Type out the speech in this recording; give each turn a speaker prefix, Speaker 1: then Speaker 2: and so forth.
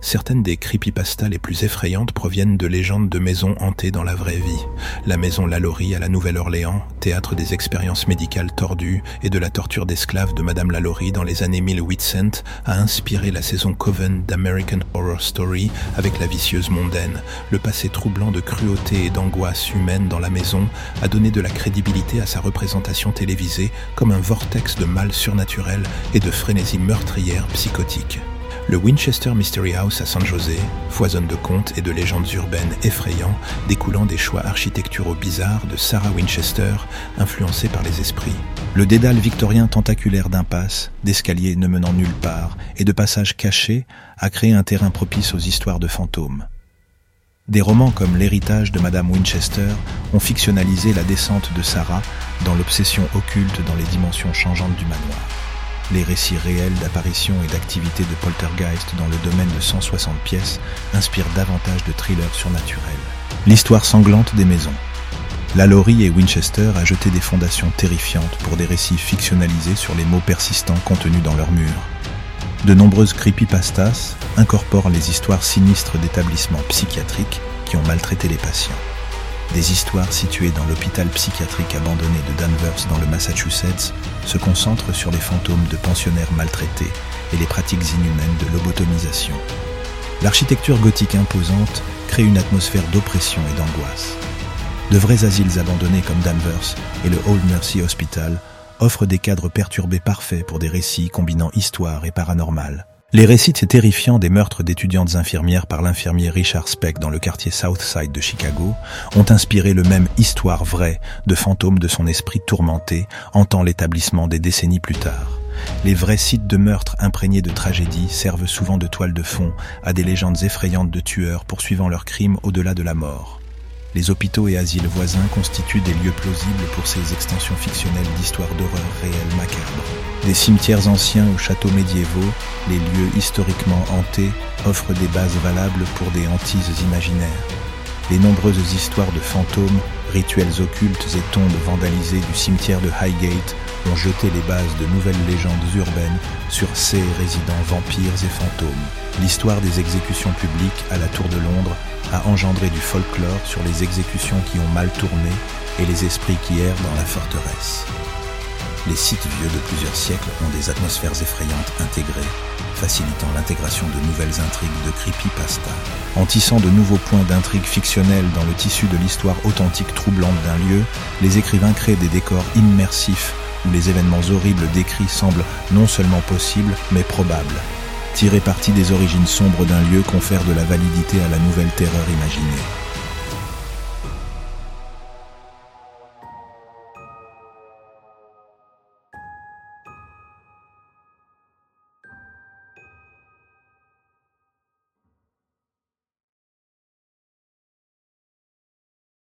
Speaker 1: Certaines des creepypastas les plus effrayantes proviennent de légendes de maisons hantées dans la vraie vie. La maison Lalaurie à la Nouvelle-Orléans, théâtre des expériences médicales tordues et de la torture d'esclaves de Madame Lalaurie dans les années 1800, a inspiré la saison Coven d'American Horror Story avec la vicieuse mondaine. Le passé troublant de cruauté et d'angoisse humaine dans la maison a donné de la crédibilité à sa représentation télévisée comme un vortex de mal surnaturel et de frénésie meurtrière psychotique. Le Winchester Mystery House à San José foisonne de contes et de légendes urbaines effrayants découlant des choix architecturaux bizarres de Sarah Winchester, influencée par les esprits. Le dédale victorien tentaculaire d'impasses, d'escaliers ne menant nulle part et de passages cachés a créé un terrain propice aux histoires de fantômes. Des romans comme L'héritage de Madame Winchester ont fictionnalisé la descente de Sarah dans l'obsession occulte dans les dimensions changeantes du manoir. Les récits réels d'apparitions et d'activités de poltergeist dans le domaine de 160 pièces inspirent davantage de thrillers surnaturels. L'histoire sanglante des maisons. Lalaurie et Winchester a jeté des fondations terrifiantes pour des récits fictionnalisés sur les mots persistants contenus dans leurs murs. De nombreuses creepypastas incorporent les histoires sinistres d'établissements psychiatriques qui ont maltraité les patients. Des histoires situées dans l'hôpital psychiatrique abandonné de Danvers dans le Massachusetts se concentrent sur les fantômes de pensionnaires maltraités et les pratiques inhumaines de lobotomisation. L'architecture gothique imposante crée une atmosphère d'oppression et d'angoisse. De vrais asiles abandonnés comme Danvers et le Old Mercy Hospital offrent des cadres perturbés parfaits pour des récits combinant histoire et paranormal. Les récits terrifiants des meurtres d'étudiantes infirmières par l'infirmier Richard Speck dans le quartier Southside de Chicago ont inspiré le même histoire vraie de fantômes de son esprit tourmenté hantant l'établissement des décennies plus tard. Les vrais sites de meurtres imprégnés de tragédie servent souvent de toile de fond à des légendes effrayantes de tueurs poursuivant leurs crimes au-delà de la mort. Les hôpitaux et asiles voisins constituent des lieux plausibles pour ces extensions fictionnelles d'histoires d'horreur réelles macabres. Des cimetières anciens aux châteaux médiévaux, les lieux historiquement hantés offrent des bases valables pour des hantises imaginaires. Les nombreuses histoires de fantômes, rituels occultes et tombes vandalisées du cimetière de Highgate ont jeté les bases de nouvelles légendes urbaines sur ces résidents vampires et fantômes. L'histoire des exécutions publiques à la Tour de Londres a engendré du folklore sur les exécutions qui ont mal tourné et les esprits qui errent dans la forteresse. Les sites vieux de plusieurs siècles ont des atmosphères effrayantes intégrées, facilitant l'intégration de nouvelles intrigues de creepypasta. En tissant de nouveaux points d'intrigue fictionnels dans le tissu de l'histoire authentique troublante d'un lieu, les écrivains créent des décors immersifs où les événements horribles décrits semblent non seulement possibles, mais probables. Tirer parti des origines sombres d'un lieu confère de la validité à la nouvelle terreur imaginée.